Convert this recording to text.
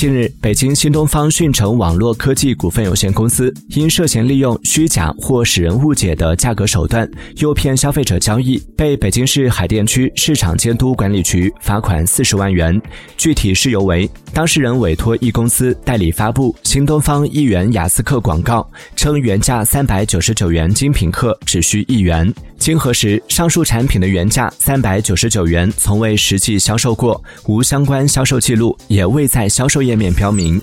近日，北京新东方讯城网络科技股份有限公司因涉嫌利用虚假或使人误解的价格手段诱骗消费者交易，被北京市海淀区市场监督管理局罚款四十万元。具体事由为，当事人委托一公司代理发布新东方一元雅思课广告，称原价三百九十九元精品课只需一元。经核实，上述产品的原价三百九十九元从未实际销售过，无相关销售记录，也未在销售页面标明。